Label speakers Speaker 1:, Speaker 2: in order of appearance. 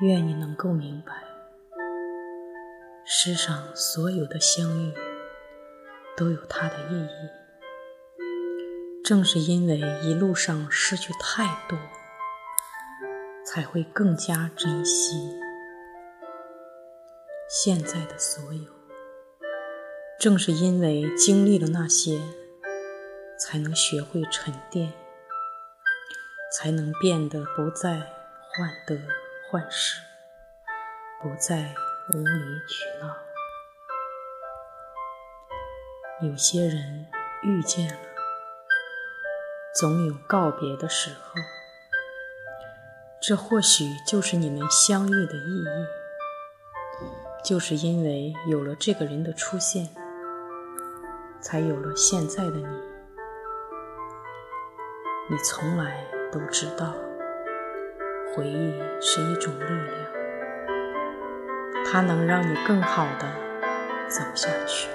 Speaker 1: 愿你能够明白，世上所有的相遇都有它的意义。正是因为一路上失去太多，才会更加珍惜现在的所有。正是因为经历了那些，才能学会沉淀，才能变得不再患得。患失，不再无理取闹。有些人遇见了，总有告别的时候。这或许就是你们相遇的意义。就是因为有了这个人的出现，才有了现在的你。你从来都知道。回忆是一种力量它能让你更好的走下去。